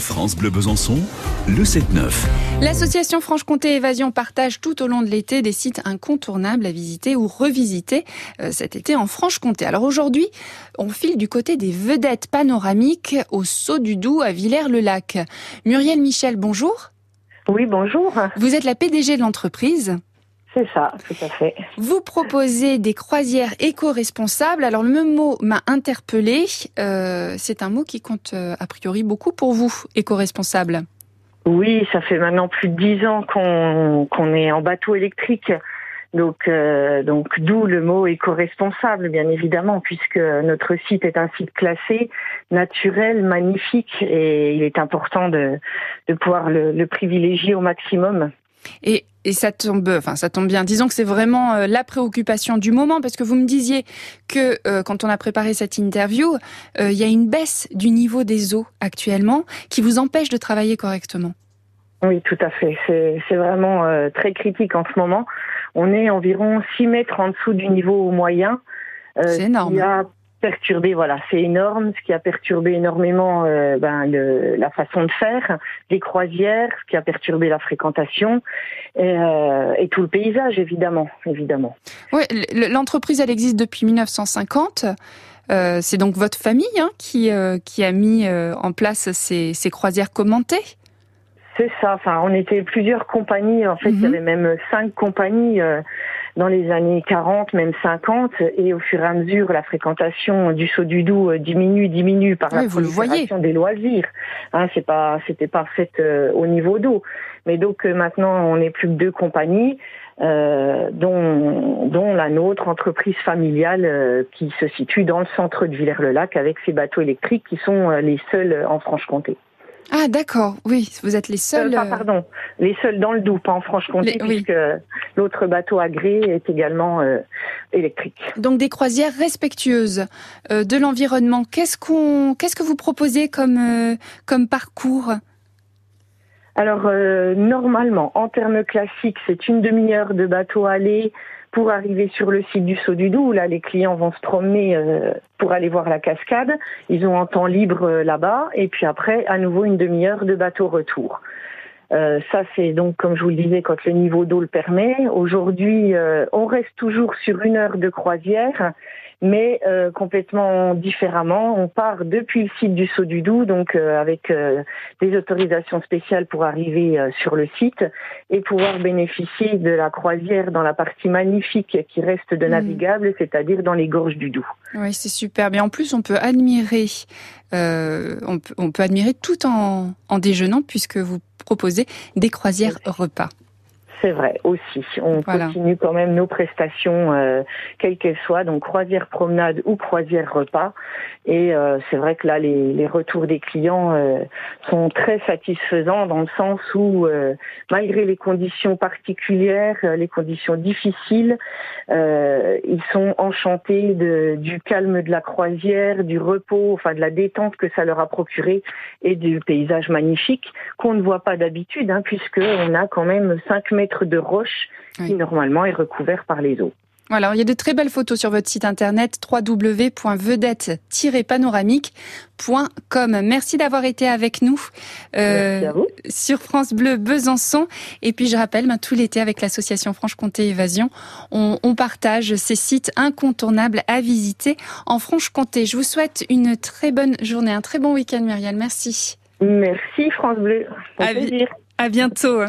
France Bleu Besançon, le 7-9. L'association Franche-Comté Évasion partage tout au long de l'été des sites incontournables à visiter ou revisiter euh, cet été en Franche-Comté. Alors aujourd'hui, on file du côté des vedettes panoramiques au Saut du Doubs à Villers-le-Lac. Muriel Michel, bonjour. Oui, bonjour. Vous êtes la PDG de l'entreprise. C'est ça, tout à fait. Vous proposez des croisières éco-responsables. Alors le même mot m'a interpellé. Euh, c'est un mot qui compte euh, a priori beaucoup pour vous, éco-responsable. Oui, ça fait maintenant plus de dix ans qu'on qu'on est en bateau électrique. Donc, euh, donc d'où le mot éco-responsable, bien évidemment, puisque notre site est un site classé, naturel, magnifique, et il est important de, de pouvoir le, le privilégier au maximum. Et, et ça tombe, enfin ça tombe bien. Disons que c'est vraiment euh, la préoccupation du moment parce que vous me disiez que euh, quand on a préparé cette interview, euh, il y a une baisse du niveau des eaux actuellement qui vous empêche de travailler correctement. Oui, tout à fait. C'est vraiment très critique en ce moment. On est environ 6 mètres en dessous du niveau moyen. c'est énorme. A perturbé, voilà, c'est énorme, ce qui a perturbé énormément euh, ben, le, la façon de faire, les croisières, ce qui a perturbé la fréquentation et, euh, et tout le paysage, évidemment, évidemment. Oui, l'entreprise, elle existe depuis 1950. Euh, c'est donc votre famille hein, qui, euh, qui a mis euh, en place ces, ces croisières commentées? C'est ça. Enfin, on était plusieurs compagnies. En fait, il y mhm. avait même cinq compagnies euh, dans les années 40, même 50. Et au fur et à mesure, la fréquentation du saut du Doubs euh, diminue, diminue par la prolifération des loisirs. Hein, c'est pas, c'était pas fait euh, au niveau d'eau. Mais donc maintenant, on n'est plus que deux compagnies. Euh, dont, dont la nôtre, entreprise familiale qui se situe dans le centre de Villers-le-Lac avec ses bateaux électriques qui sont les seuls en Franche-Comté. Ah d'accord, oui, vous êtes les seuls. Euh, pardon, les seuls dans le Doubs, pas en Franche-Comté, puisque l'autre bateau agré est également euh, électrique. Donc des croisières respectueuses euh, de l'environnement. Qu'est-ce qu'on, qu'est-ce que vous proposez comme comme parcours? Alors normalement, en termes classiques, c'est une demi-heure de bateau aller pour arriver sur le site du Saut du Doubs. Là, les clients vont se promener euh, pour aller voir la cascade. Ils ont un temps libre euh, là-bas. Et puis après, à nouveau, une demi-heure de bateau retour. Euh, ça, c'est donc, comme je vous le disais, quand le niveau d'eau le permet. Aujourd'hui, on reste toujours sur une heure de croisière mais euh, complètement différemment. On part depuis le site du Saut du Doubs, donc euh, avec euh, des autorisations spéciales pour arriver sur le site et pouvoir bénéficier de la croisière dans la partie magnifique qui reste de mmh. navigable, c'est-à-dire dans les gorges du Doubs. Oui, c'est super. Mais en plus, on peut admirer, on peut, on, peut, admirer tout en, en déjeunant puisque vous proposez des croisières repas. C'est vrai aussi. On continue quand même nos prestations, euh, quelles qu'elles soient, donc croisière promenade ou croisière repas. Et euh, c'est vrai que là, les, les retours des clients euh, sont très satisfaisants dans le sens où, euh, malgré les conditions particulières, les conditions difficiles, ils sont enchantés de, du calme de la croisière, du repos, enfin de la détente que ça leur a procuré et du paysage magnifique qu'on ne voit pas d'habitude, hein, puisque on a quand même 5 mètres de roche qui normalement est recouvert par les eaux. Voilà, il y a de très belles photos sur votre site internet www.vedette-panoramique.com. Merci d'avoir été avec nous euh, sur France Bleu Besançon. Et puis je rappelle, ben, tout l'été avec l'association Franche-Comté Évasion, on, on, partage ces sites incontournables à visiter en Franche-Comté. Je vous souhaite une très bonne journée, un très bon week-end, Muriel. Merci. Merci France Bleu. à, à bientôt.